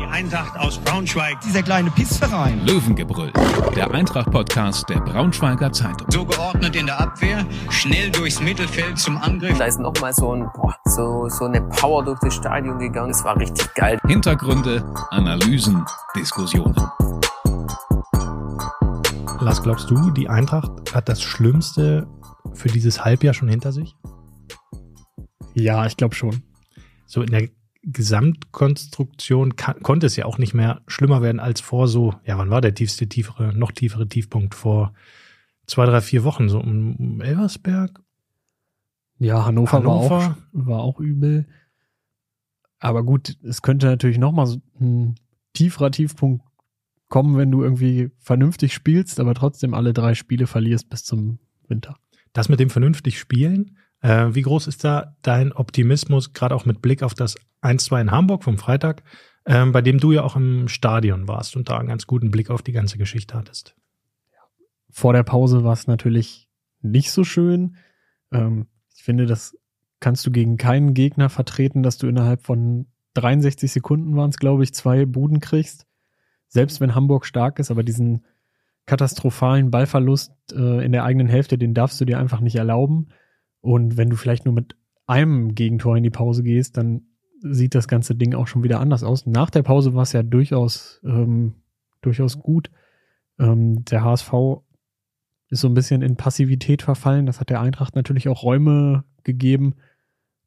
Die Eintracht aus Braunschweig. Dieser kleine Pissverein. Löwengebrüll, der Eintracht-Podcast der Braunschweiger Zeitung. So geordnet in der Abwehr, schnell durchs Mittelfeld zum Angriff. Da ist nochmal so, ein, boah, so, so eine Power durch das Stadion gegangen. Es war richtig geil. Hintergründe, Analysen, Diskussionen. Lars, glaubst du, die Eintracht hat das Schlimmste für dieses Halbjahr schon hinter sich? Ja, ich glaube schon. So in der Gesamtkonstruktion kann, konnte es ja auch nicht mehr schlimmer werden als vor so, ja, wann war der tiefste, tiefere, noch tiefere Tiefpunkt? Vor zwei, drei, vier Wochen, so um, um Elversberg? Ja, Hannover, Hannover. War, auch, war auch übel. Aber gut, es könnte natürlich nochmal so ein tieferer Tiefpunkt kommen, wenn du irgendwie vernünftig spielst, aber trotzdem alle drei Spiele verlierst bis zum Winter. Das mit dem vernünftig Spielen, äh, wie groß ist da dein Optimismus, gerade auch mit Blick auf das 1-2 in Hamburg vom Freitag, ähm, bei dem du ja auch im Stadion warst und da einen ganz guten Blick auf die ganze Geschichte hattest? Vor der Pause war es natürlich nicht so schön. Ähm, ich finde, das kannst du gegen keinen Gegner vertreten, dass du innerhalb von 63 Sekunden waren es, glaube ich, zwei Buden kriegst. Selbst wenn Hamburg stark ist, aber diesen katastrophalen Ballverlust äh, in der eigenen Hälfte, den darfst du dir einfach nicht erlauben. Und wenn du vielleicht nur mit einem Gegentor in die Pause gehst, dann sieht das ganze Ding auch schon wieder anders aus. Nach der Pause war es ja durchaus, ähm, durchaus gut. Ähm, der HSV ist so ein bisschen in Passivität verfallen. Das hat der Eintracht natürlich auch Räume gegeben.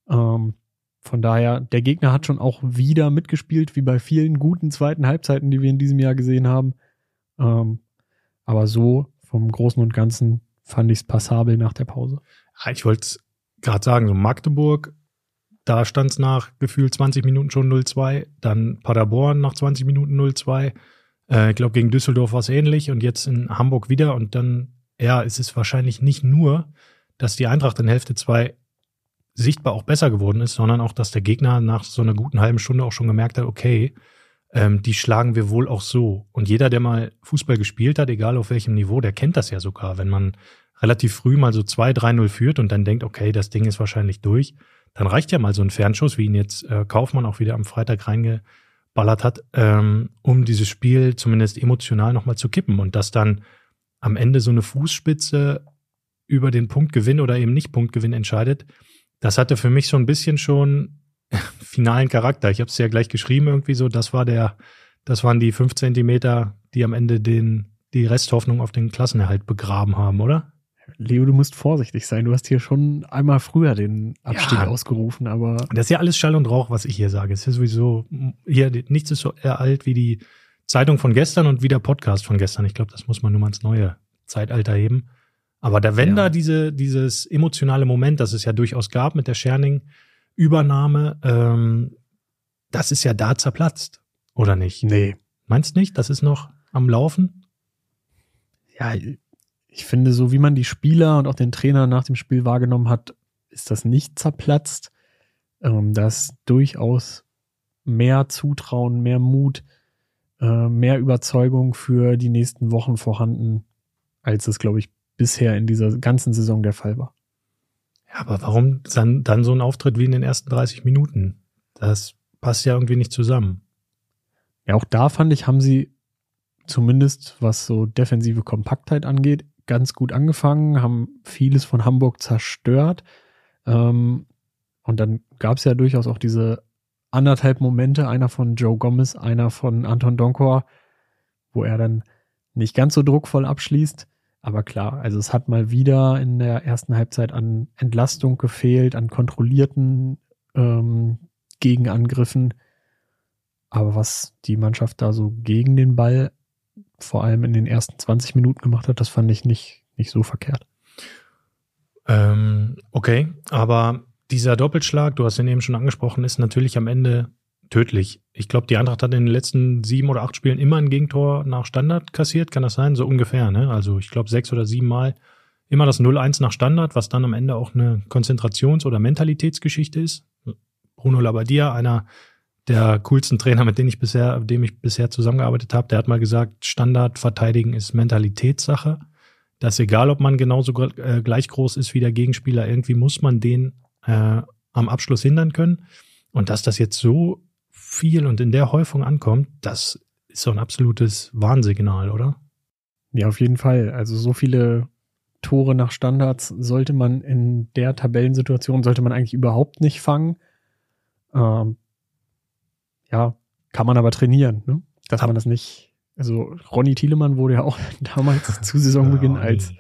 Ähm, von daher, der Gegner hat schon auch wieder mitgespielt, wie bei vielen guten zweiten Halbzeiten, die wir in diesem Jahr gesehen haben. Ähm, aber so vom Großen und Ganzen fand ich es passabel nach der Pause. Ich wollte gerade sagen, so Magdeburg, da stand es nach gefühlt 20 Minuten schon 0-2, dann Paderborn nach 20 Minuten 0-2. Äh, ich glaube, gegen Düsseldorf war es ähnlich und jetzt in Hamburg wieder und dann, ja, ist es wahrscheinlich nicht nur, dass die Eintracht in Hälfte 2 sichtbar auch besser geworden ist, sondern auch, dass der Gegner nach so einer guten halben Stunde auch schon gemerkt hat, okay, ähm, die schlagen wir wohl auch so. Und jeder, der mal Fußball gespielt hat, egal auf welchem Niveau, der kennt das ja sogar. Wenn man relativ früh mal so 2-3-0 führt und dann denkt, okay, das Ding ist wahrscheinlich durch, dann reicht ja mal so ein Fernschuss, wie ihn jetzt äh, Kaufmann auch wieder am Freitag reingeballert hat, ähm, um dieses Spiel zumindest emotional nochmal zu kippen und dass dann am Ende so eine Fußspitze über den Punktgewinn oder eben nicht Punktgewinn entscheidet, das hatte für mich so ein bisschen schon finalen Charakter. Ich habe es ja gleich geschrieben irgendwie so, das war der, das waren die fünf Zentimeter, die am Ende den, die Resthoffnung auf den Klassenerhalt begraben haben, oder? Leo, du musst vorsichtig sein. Du hast hier schon einmal früher den Abstieg Ja. ausgerufen, aber Das ist ja alles Schall und Rauch, was ich hier sage. Es ist ja sowieso, hier, nichts ist so alt wie die Zeitung von gestern und wie der Podcast von gestern. Ich glaube, das muss man nur mal ins neue Zeitalter heben. Aber da, wenn Ja. da diese, dieses emotionale Moment, das es ja durchaus gab mit der Scherning-Übernahme, ähm, das ist ja da zerplatzt, oder nicht? nee. Meinst nicht? Das ist noch am Laufen? Ja, ich finde, so wie man die Spieler und auch den Trainer nach dem Spiel wahrgenommen hat, ist das nicht zerplatzt. Ähm, da ist durchaus mehr Zutrauen, mehr Mut, äh, mehr Überzeugung für die nächsten Wochen vorhanden, als es, glaube ich, bisher in dieser ganzen Saison der Fall war. Ja, aber warum dann, dann so ein Auftritt wie in den ersten 30 Minuten? Das passt ja irgendwie nicht zusammen. Ja, auch da fand ich, haben sie zumindest, was so defensive Kompaktheit angeht, ganz gut angefangen, haben vieles von Hamburg zerstört. Ähm, und dann gab es ja durchaus auch diese anderthalb Momente, einer von Joe Gomez, einer von Anton Donkor, wo er dann nicht ganz so druckvoll abschließt. Aber klar, also es hat mal wieder in der ersten Halbzeit an Entlastung gefehlt, an kontrollierten ähm, Gegenangriffen. Aber was die Mannschaft da so gegen den Ball vor allem in den ersten 20 Minuten gemacht hat, das fand ich nicht, nicht so verkehrt. Ähm, okay, aber dieser Doppelschlag, du hast ihn eben schon angesprochen, ist natürlich am Ende tödlich. Ich glaube, die Eintracht hat in den letzten sieben oder acht Spielen immer ein Gegentor nach Standard kassiert, kann das sein? So ungefähr, ne? Also ich glaube sechs oder sieben Mal immer das 0-1 nach Standard, was dann am Ende auch eine Konzentrations- oder Mentalitätsgeschichte ist. Bruno Labbadia, einer der coolsten Trainer, mit denen ich bisher, dem ich bisher zusammengearbeitet habe, der hat mal gesagt, Standard verteidigen ist Mentalitätssache. Das ist egal, ob man genauso äh, gleich groß ist wie der Gegenspieler, irgendwie muss man den äh, am Abschluss hindern können. Und dass das jetzt so viel und in der Häufung ankommt, das ist so ein absolutes Warnsignal, oder? Ja, auf jeden Fall. Also so viele Tore nach Standards sollte man in der Tabellensituation, sollte man eigentlich überhaupt nicht fangen. Ähm, ja, kann man aber trainieren, ne? dass man das nicht. Also Ronny Thielemann wurde ja auch damals zu Saisonbeginn ja, als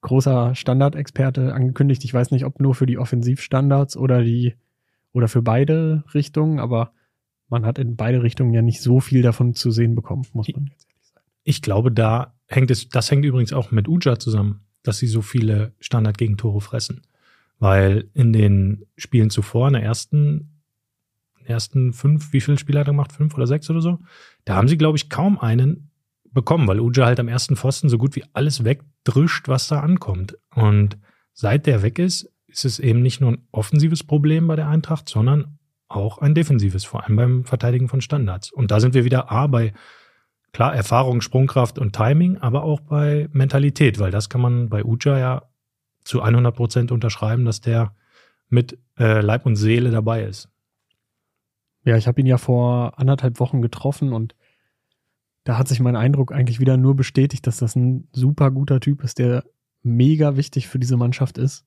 großer Standardexperte angekündigt. Ich weiß nicht, ob nur für die Offensivstandards oder die oder für beide Richtungen, aber man hat in beide Richtungen ja nicht so viel davon zu sehen bekommen, muss man jetzt ehrlich sagen. Ich glaube, da hängt es, das hängt übrigens auch mit Uja zusammen, dass sie so viele Standardgegentore fressen. Weil in den Spielen zuvor, in der ersten ersten fünf, wie viele Spiele hat er gemacht? Fünf oder sechs oder so? Da haben sie, glaube ich, kaum einen bekommen, weil Uja halt am ersten Pfosten so gut wie alles wegdrischt, was da ankommt. Und seit der weg ist, ist es eben nicht nur ein offensives Problem bei der Eintracht, sondern auch ein defensives, vor allem beim Verteidigen von Standards. Und da sind wir wieder A bei klar Erfahrung, Sprungkraft und Timing, aber auch bei Mentalität, weil das kann man bei Uja ja zu 100 Prozent unterschreiben, dass der mit äh, Leib und Seele dabei ist. Ja, ich habe ihn ja vor anderthalb Wochen getroffen und da hat sich mein Eindruck eigentlich wieder nur bestätigt, dass das ein super guter Typ ist, der mega wichtig für diese Mannschaft ist.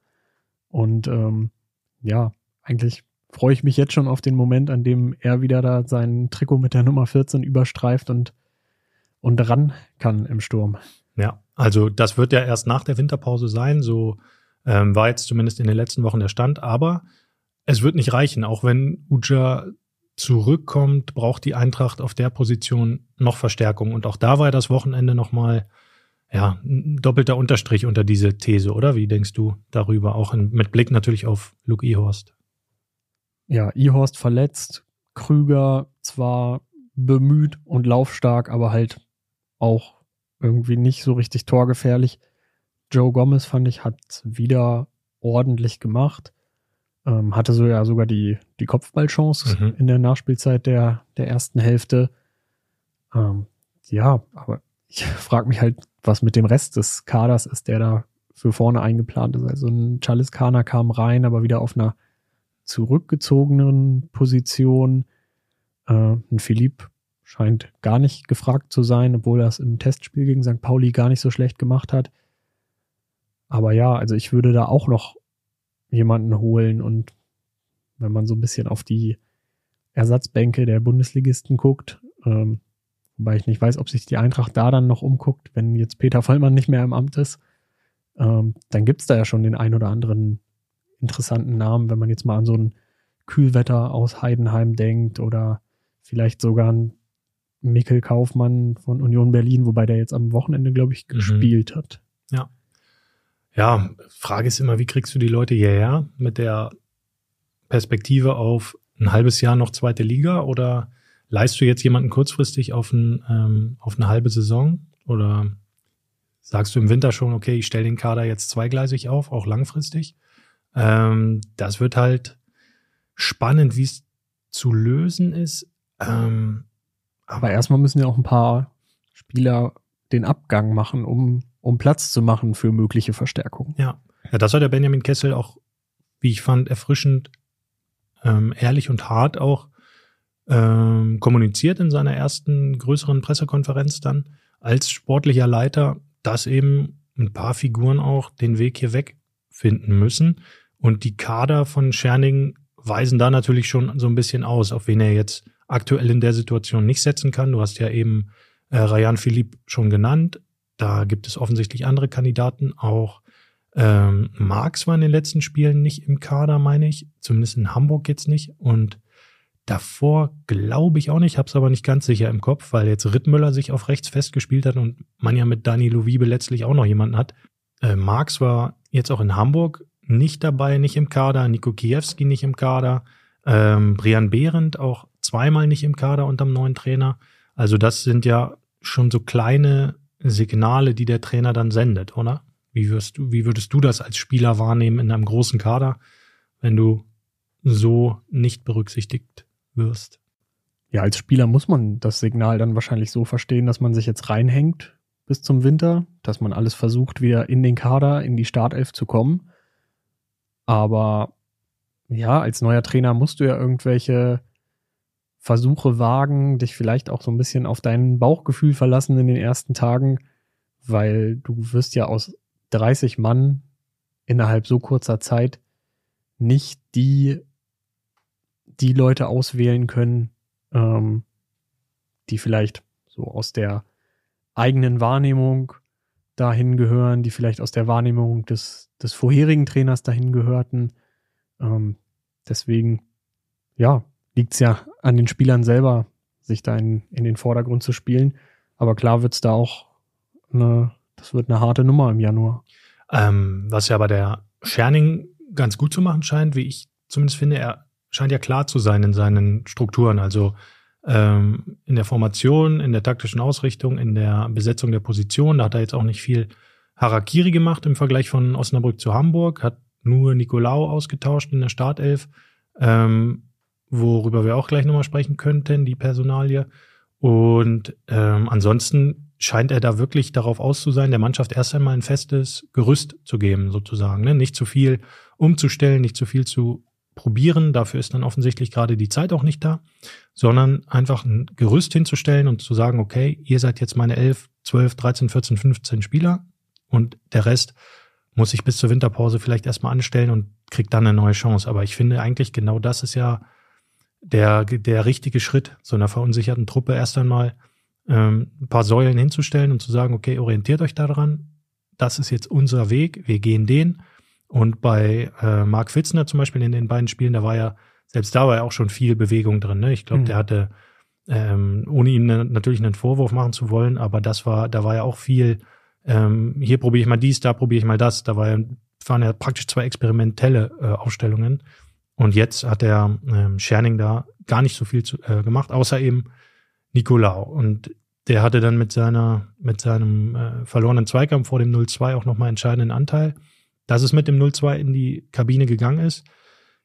Und ähm, ja, eigentlich freue ich mich jetzt schon auf den Moment, an dem er wieder da sein Trikot mit der Nummer 14 überstreift und, und ran kann im Sturm. Ja, also das wird ja erst nach der Winterpause sein, so ähm, war jetzt zumindest in den letzten Wochen der Stand, aber es wird nicht reichen, auch wenn Uja zurückkommt, braucht die Eintracht auf der Position noch Verstärkung. Und auch da war das Wochenende nochmal ja, ein doppelter Unterstrich unter diese These, oder? Wie denkst du darüber? Auch in, mit Blick natürlich auf Luke Ihorst. Ja, Ihorst verletzt, Krüger zwar bemüht und laufstark, aber halt auch irgendwie nicht so richtig torgefährlich. Joe Gomez fand ich, hat wieder ordentlich gemacht. Ähm, hatte so ja sogar die, die Kopfballchance mhm. in der Nachspielzeit der, der ersten Hälfte. Ähm, ja, aber ich frage mich halt, was mit dem Rest des Kaders ist, der da für vorne eingeplant ist. Also ein Charles Kana kam rein, aber wieder auf einer zurückgezogenen Position. Äh, ein Philipp scheint gar nicht gefragt zu sein, obwohl er es im Testspiel gegen St. Pauli gar nicht so schlecht gemacht hat. Aber ja, also ich würde da auch noch jemanden holen und wenn man so ein bisschen auf die Ersatzbänke der Bundesligisten guckt, ähm, wobei ich nicht weiß, ob sich die Eintracht da dann noch umguckt, wenn jetzt Peter Vollmann nicht mehr im Amt ist, ähm, dann gibt's da ja schon den ein oder anderen interessanten Namen, wenn man jetzt mal an so ein Kühlwetter aus Heidenheim denkt oder vielleicht sogar ein Mikkel Kaufmann von Union Berlin, wobei der jetzt am Wochenende, glaube ich, mhm. gespielt hat. Ja. Ja, Frage ist immer, wie kriegst du die Leute hierher mit der Perspektive auf ein halbes Jahr noch zweite Liga oder leist du jetzt jemanden kurzfristig auf, ein, ähm, auf eine halbe Saison oder sagst du im Winter schon, okay, ich stelle den Kader jetzt zweigleisig auf, auch langfristig? Ähm, das wird halt spannend, wie es zu lösen ist. Ähm, aber erstmal müssen ja auch ein paar Spieler den Abgang machen, um um Platz zu machen für mögliche Verstärkungen. Ja, ja das hat der Benjamin Kessel auch, wie ich fand, erfrischend, ähm, ehrlich und hart auch ähm, kommuniziert in seiner ersten größeren Pressekonferenz dann als sportlicher Leiter, dass eben ein paar Figuren auch den Weg hier weg finden müssen. Und die Kader von Scherning weisen da natürlich schon so ein bisschen aus, auf wen er jetzt aktuell in der Situation nicht setzen kann. Du hast ja eben äh, Rayan Philipp schon genannt. Da gibt es offensichtlich andere Kandidaten. Auch ähm, Marx war in den letzten Spielen nicht im Kader, meine ich. Zumindest in Hamburg jetzt nicht. Und davor glaube ich auch nicht, habe es aber nicht ganz sicher im Kopf, weil jetzt Rittmüller sich auf rechts festgespielt hat und man ja mit Dani Lovibe letztlich auch noch jemanden hat. Äh, Marx war jetzt auch in Hamburg nicht dabei, nicht im Kader. Niko Kiewski nicht im Kader. Ähm, Brian Behrendt auch zweimal nicht im Kader unterm neuen Trainer. Also das sind ja schon so kleine Signale, die der Trainer dann sendet, oder? Wie wirst du, wie würdest du das als Spieler wahrnehmen in einem großen Kader, wenn du so nicht berücksichtigt wirst? Ja, als Spieler muss man das Signal dann wahrscheinlich so verstehen, dass man sich jetzt reinhängt bis zum Winter, dass man alles versucht, wieder in den Kader, in die Startelf zu kommen. Aber ja, als neuer Trainer musst du ja irgendwelche Versuche wagen, dich vielleicht auch so ein bisschen auf dein Bauchgefühl verlassen in den ersten Tagen, weil du wirst ja aus 30 Mann innerhalb so kurzer Zeit nicht die, die Leute auswählen können, ähm, die vielleicht so aus der eigenen Wahrnehmung dahin gehören, die vielleicht aus der Wahrnehmung des, des vorherigen Trainers dahin gehörten. Ähm, deswegen, ja, liegt es ja an den Spielern selber, sich da in, in den Vordergrund zu spielen. Aber klar wird es da auch eine, das wird eine harte Nummer im Januar. Ähm, was ja bei der Scherning ganz gut zu machen scheint, wie ich zumindest finde, er scheint ja klar zu sein in seinen Strukturen. Also ähm, in der Formation, in der taktischen Ausrichtung, in der Besetzung der Position. Da hat er jetzt auch nicht viel Harakiri gemacht im Vergleich von Osnabrück zu Hamburg, hat nur Nicolau ausgetauscht in der Startelf. Ähm, worüber wir auch gleich nochmal sprechen könnten, die Personalie. Und ähm, ansonsten scheint er da wirklich darauf aus zu sein, der Mannschaft erst einmal ein festes Gerüst zu geben, sozusagen. Ne? Nicht zu viel umzustellen, nicht zu viel zu probieren. Dafür ist dann offensichtlich gerade die Zeit auch nicht da, sondern einfach ein Gerüst hinzustellen und zu sagen, okay, ihr seid jetzt meine 11, 12, 13, 14, 15 Spieler und der Rest muss ich bis zur Winterpause vielleicht erstmal anstellen und kriegt dann eine neue Chance. Aber ich finde eigentlich genau das ist ja der, der richtige Schritt, so einer verunsicherten Truppe erst einmal ähm, ein paar Säulen hinzustellen und zu sagen, okay, orientiert euch daran, das ist jetzt unser Weg, wir gehen den. Und bei äh, Mark Fitzner zum Beispiel in den beiden Spielen, da war ja, selbst da war ja auch schon viel Bewegung drin. Ne? Ich glaube, mhm. der hatte, ähm, ohne ihm ne, natürlich einen Vorwurf machen zu wollen, aber das war, da war ja auch viel, ähm, hier probiere ich mal dies, da probiere ich mal das. Da war waren ja praktisch zwei experimentelle äh, Aufstellungen. Und jetzt hat der ähm, Scherning da gar nicht so viel zu, äh, gemacht, außer eben Nicolau. Und der hatte dann mit seiner, mit seinem äh, verlorenen Zweikampf vor dem 0-2 auch nochmal entscheidenden Anteil, dass es mit dem 0-2 in die Kabine gegangen ist.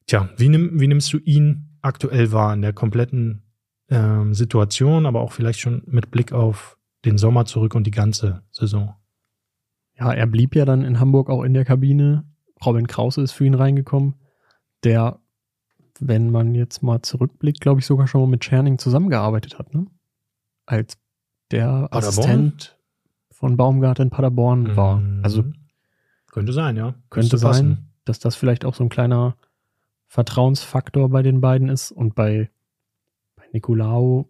Tja, wie, nimm, wie nimmst du ihn aktuell wahr in der kompletten ähm, Situation, aber auch vielleicht schon mit Blick auf den Sommer zurück und die ganze Saison? Ja, er blieb ja dann in Hamburg auch in der Kabine. Robin Krause ist für ihn reingekommen der, wenn man jetzt mal zurückblickt, glaube ich, sogar schon mal mit Scherning zusammengearbeitet hat, ne? Als der Paderborn? Assistent von Baumgart in Paderborn mhm. war. Also könnte sein, ja. Könnte sein, passen. dass das vielleicht auch so ein kleiner Vertrauensfaktor bei den beiden ist und bei, bei Nicolao.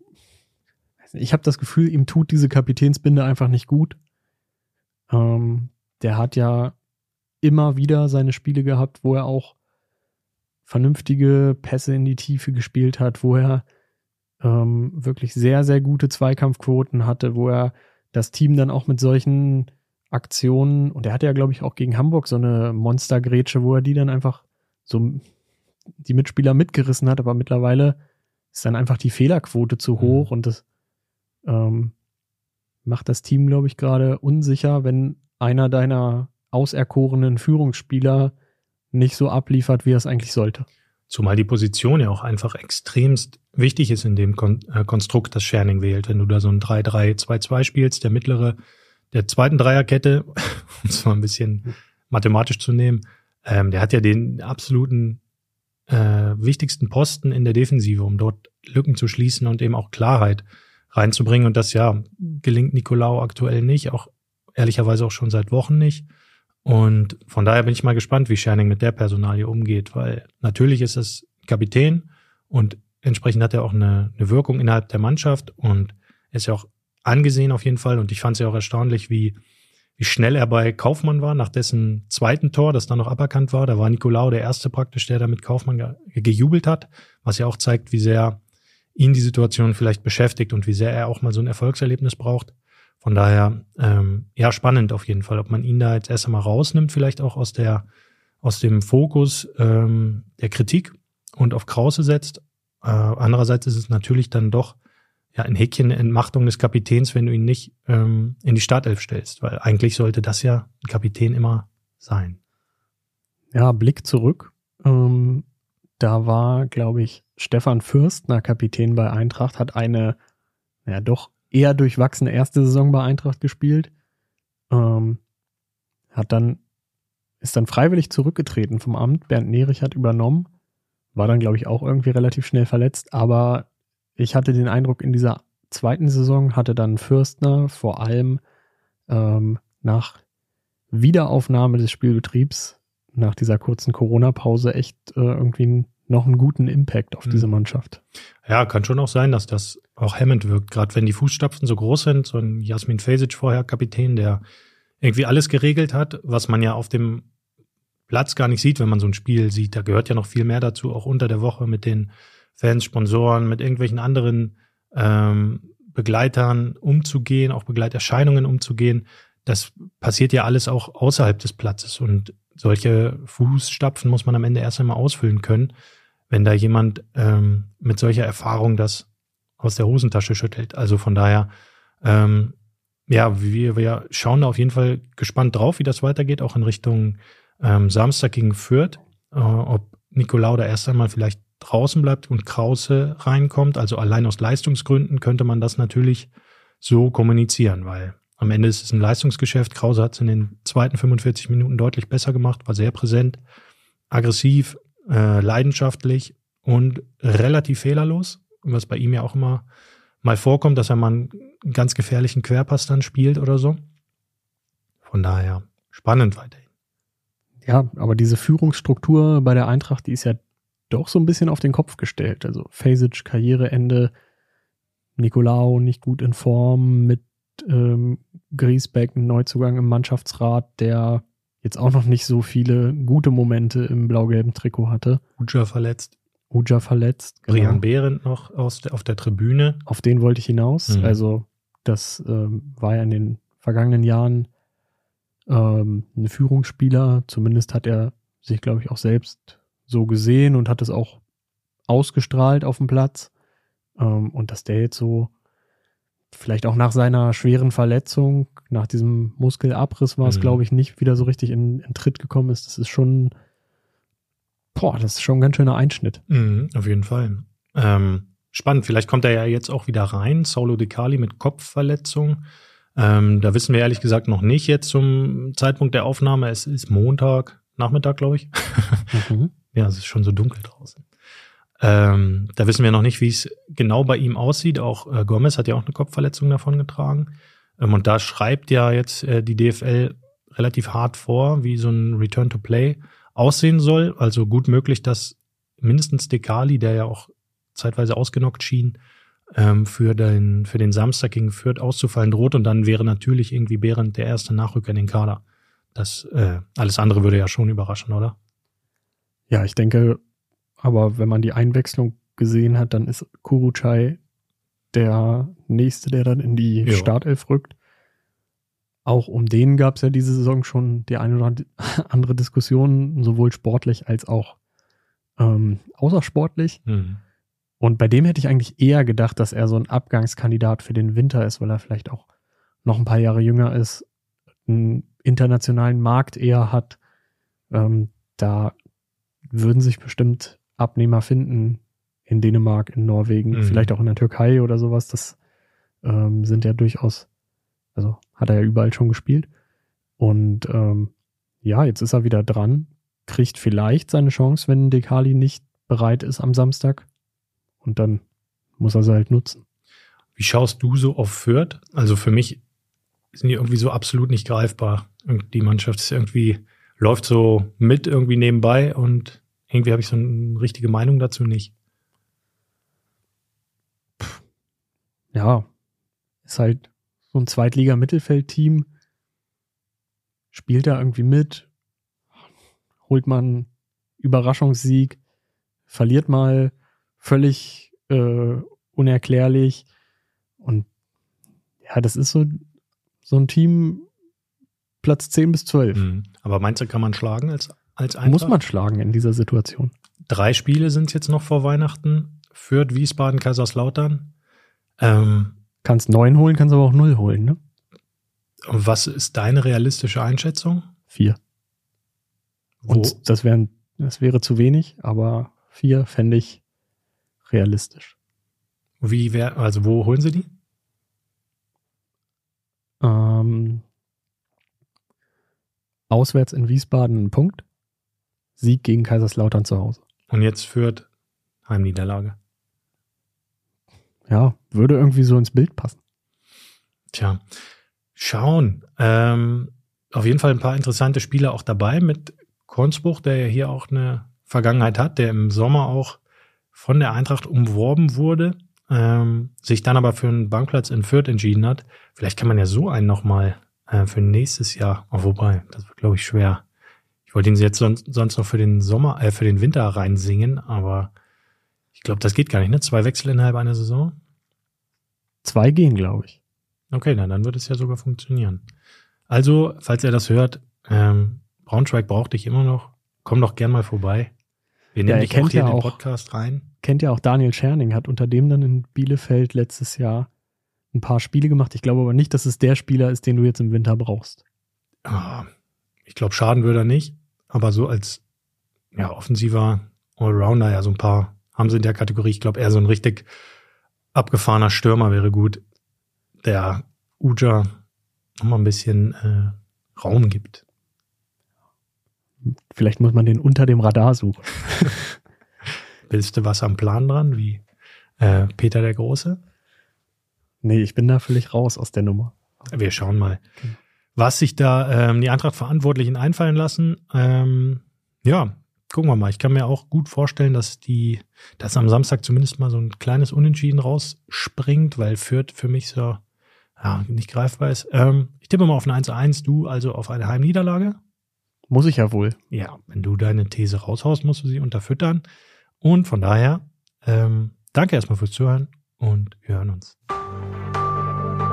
Ich habe das Gefühl, ihm tut diese Kapitänsbinde einfach nicht gut. Ähm, der hat ja immer wieder seine Spiele gehabt, wo er auch vernünftige Pässe in die Tiefe gespielt hat, wo er ähm, wirklich sehr, sehr gute Zweikampfquoten hatte, wo er das Team dann auch mit solchen Aktionen, und er hatte ja, glaube ich, auch gegen Hamburg so eine Monstergrätsche, wo er die dann einfach so die Mitspieler mitgerissen hat, aber mittlerweile ist dann einfach die Fehlerquote zu mhm. hoch mhm. und das ähm, macht das Team, glaube ich, gerade unsicher, wenn einer deiner auserkorenen Führungsspieler nicht so abliefert, wie er es eigentlich sollte. Zumal die Position ja auch einfach extremst wichtig ist in dem Kon äh, Konstrukt, das Scherning wählt. Wenn du da so ein 3-3-2-2 spielst, der mittlere der zweiten Dreierkette, um es mal ein bisschen mathematisch zu nehmen, ähm, der hat ja den absoluten äh, wichtigsten Posten in der Defensive, um dort Lücken zu schließen und eben auch Klarheit reinzubringen. Und das ja gelingt Nicolau aktuell nicht, auch ehrlicherweise auch schon seit Wochen nicht. Und von daher bin ich mal gespannt, wie Scherning mit der Personalie umgeht, weil natürlich ist es Kapitän und entsprechend hat er auch eine, eine Wirkung innerhalb der Mannschaft und ist ja auch angesehen auf jeden Fall. Und ich fand es ja auch erstaunlich, wie, wie schnell er bei Kaufmann war, nach dessen zweiten Tor, das dann noch aberkannt war. Da war Nicolau der Erste praktisch, der da mit Kaufmann ge gejubelt hat, was ja auch zeigt, wie sehr ihn die Situation vielleicht beschäftigt und wie sehr er auch mal so ein Erfolgserlebnis braucht. Von daher, ähm, ja, spannend auf jeden Fall, ob man ihn da jetzt erst einmal rausnimmt, vielleicht auch aus der, aus dem Fokus ähm, der Kritik und auf Krause setzt. Äh, andererseits ist es natürlich dann doch ja ein Häkchen Entmachtung des Kapitäns, wenn du ihn nicht ähm, in die Startelf stellst, weil eigentlich sollte das ja ein Kapitän immer sein. Ja, Blick zurück. Ähm, da war, glaube ich, Stefan Fürstner Kapitän bei Eintracht, hat eine, ja doch eher durchwachsene erste Saison bei Eintracht gespielt. Ähm, hat dann, ist dann freiwillig zurückgetreten vom Amt. Bernd Nerich hat übernommen. War dann, glaube ich, auch irgendwie relativ schnell verletzt. Aber ich hatte den Eindruck, in dieser zweiten Saison hatte dann Fürstner vor allem ähm, nach Wiederaufnahme des Spielbetriebs, nach dieser kurzen Corona-Pause, echt äh, irgendwie noch einen guten Impact auf diese mhm. Mannschaft. Ja, kann schon auch sein, dass das auch hemmend wirkt, gerade wenn die Fußstapfen so groß sind. So ein Jasmin Fesic vorher Kapitän, der irgendwie alles geregelt hat, was man ja auf dem Platz gar nicht sieht, wenn man so ein Spiel sieht. Da gehört ja noch viel mehr dazu, auch unter der Woche mit den Fans, Sponsoren, mit irgendwelchen anderen ähm, Begleitern umzugehen, auch Begleiterscheinungen umzugehen. Das passiert ja alles auch außerhalb des Platzes und solche Fußstapfen muss man am Ende erst einmal ausfüllen können wenn da jemand ähm, mit solcher Erfahrung das aus der Hosentasche schüttelt. Also von daher, ähm, ja, wir, wir schauen da auf jeden Fall gespannt drauf, wie das weitergeht, auch in Richtung ähm, Samstag gegen Fürth, äh, ob Nicolau da erst einmal vielleicht draußen bleibt und Krause reinkommt. Also allein aus Leistungsgründen könnte man das natürlich so kommunizieren, weil am Ende ist es ein Leistungsgeschäft. Krause hat es in den zweiten 45 Minuten deutlich besser gemacht, war sehr präsent, aggressiv, äh, leidenschaftlich und relativ fehlerlos, was bei ihm ja auch immer mal vorkommt, dass er mal einen ganz gefährlichen Querpass dann spielt oder so. Von daher spannend weiterhin. Ja, aber diese Führungsstruktur bei der Eintracht, die ist ja doch so ein bisschen auf den Kopf gestellt. Also Fasic, Karriereende, Nicolao nicht gut in Form, mit ähm, Griesbeck, ein Neuzugang im Mannschaftsrat, der jetzt auch noch nicht so viele gute Momente im blau-gelben Trikot hatte. Uja verletzt. Uja verletzt. Genau. Brian Behrendt noch aus auf der Tribüne. Auf den wollte ich hinaus. Mhm. Also das ähm, war ja in den vergangenen Jahren ähm, ein Führungsspieler. Zumindest hat er sich, glaube ich, auch selbst so gesehen und hat es auch ausgestrahlt auf dem Platz. Ähm, und dass der jetzt so vielleicht auch nach seiner schweren Verletzung, nach diesem Muskelabriss war es, mhm. glaube ich, nicht wieder so richtig in, in, Tritt gekommen ist. Das ist schon, boah, das ist schon ein ganz schöner Einschnitt. Mhm, auf jeden Fall. Ähm, spannend, vielleicht kommt er ja jetzt auch wieder rein, Saulo De Cali mit Kopfverletzung. Ähm, da wissen wir ehrlich gesagt noch nicht jetzt zum Zeitpunkt der Aufnahme. Es ist Montag, Nachmittag, glaube ich. Mhm. ja, es ist schon so dunkel draußen. Ähm, da wissen wir noch nicht, wie es genau bei ihm aussieht. Auch äh, Gomez hat ja auch eine Kopfverletzung davon getragen. Ähm, und da schreibt ja jetzt äh, die DFL relativ hart vor, wie so ein Return to Play aussehen soll. Also gut möglich, dass mindestens Dekali, der ja auch zeitweise ausgenockt schien, ähm, für, den, für den Samstag gegen Fürth auszufallen droht. Und dann wäre natürlich irgendwie Behrendt der erste Nachrücker in den Kader. Das äh, alles andere würde ja schon überraschen, oder? Ja, ich denke, aber wenn man die Einwechslung gesehen hat, dann ist Kuruchai der nächste, der dann in die jo. Startelf rückt. Auch um den gab es ja diese Saison schon die eine oder andere Diskussion, sowohl sportlich als auch ähm, außersportlich. Mhm. Und bei dem hätte ich eigentlich eher gedacht, dass er so ein Abgangskandidat für den Winter ist, weil er vielleicht auch noch ein paar Jahre jünger ist, einen internationalen Markt eher hat. Ähm, da würden sich bestimmt Abnehmer finden in Dänemark, in Norwegen, mhm. vielleicht auch in der Türkei oder sowas. Das ähm, sind ja durchaus, also hat er ja überall schon gespielt. Und ähm, ja, jetzt ist er wieder dran, kriegt vielleicht seine Chance, wenn Dekali nicht bereit ist am Samstag. Und dann muss er sie halt nutzen. Wie schaust du so auf Fürth? Also für mich sind die irgendwie so absolut nicht greifbar. Die Mannschaft ist irgendwie, läuft so mit irgendwie nebenbei und irgendwie habe ich so eine richtige Meinung dazu nicht. Ja, ist halt so ein Zweitliga-Mittelfeldteam, spielt da irgendwie mit, holt man Überraschungssieg, verliert mal völlig äh, unerklärlich und ja, das ist so, so ein Team Platz 10 bis 12. Mhm. Aber meinst du, kann man schlagen als, als Eintracht? Muss man schlagen in dieser Situation. Drei Spiele sind jetzt noch vor Weihnachten. Fürth, Wiesbaden, Kaiserslautern. Ähm, Kannst neun holen, kannst aber auch null holen, ne? was ist deine realistische Einschätzung? Vier. Wo, Und das, wären, das wäre zu wenig, aber vier fände ich realistisch. wie wär, also wo holen sie die? Ähm, auswärts in Wiesbaden ein Punkt. Sieg gegen Kaiserslautern zu Hause. Und jetzt Fürth Heimniederlage. Ja, würde irgendwie so ins Bild passen. Tja, schauen. Ähm, auf jeden Fall ein paar interessante Spieler auch dabei mit Kornsbuch, der ja hier auch eine Vergangenheit hat, der im Sommer auch von der Eintracht umworben wurde, ähm, sich dann aber für einen Bankplatz in Fürth entschieden hat. Vielleicht kann man ja so einen nochmal äh, für nächstes Jahr, oh, wobei, das wird glaube ich schwer. Ich wollte ihn jetzt sonst, noch für den Sommer, äh, für den Winter reinsingen, aber ich glaube, das geht gar nicht, ne? Zwei Wechsel innerhalb einer Saison. Zwei gehen, glaube ich. Okay, na, dann wird es ja sogar funktionieren. Also, falls ihr das hört, ähm, Braunschweig braucht dich immer noch. Komm doch gern mal vorbei. Wir nehmen er dich auch hier ja in den auch- Podcast rein. Kennt ja auch Daniel Scherning, hat unter dem dann in Bielefeld letztes Jahr ein paar Spiele gemacht. Ich glaube aber nicht, dass es der Spieler ist, den du jetzt im Winter brauchst. Ah, Ich glaube, schaden würde er nicht. Aber so als ja, offensiver Allrounder, ja, so ein paar haben sie in der Kategorie. Ich glaube, eher so ein richtig abgefahrener Stürmer wäre gut, der Uja nochmal ein bisschen äh, Raum gibt. Vielleicht muss man den unter dem Radar suchen. Bist du was am Plan dran, wie äh, Peter der Große? Nee, ich bin da völlig raus aus der Nummer. Wir schauen mal, was sich da ähm, die Eintracht-Verantwortlichen einfallen lassen. Ähm, ja, gucken wir mal. Ich kann mir auch gut vorstellen, dass die, dass am Samstag zumindest mal so ein kleines Unentschieden rausspringt, weil Fürth für mich so ja, nicht greifbar ist. Ähm, ich tippe mal auf eine 1-1, du also auf eine Heimniederlage. Muss ich ja wohl. Ja, wenn du deine These raushaust, musst du sie unterfüttern. Und von daher, ähm, danke erstmal fürs Zuhören und wir hören uns.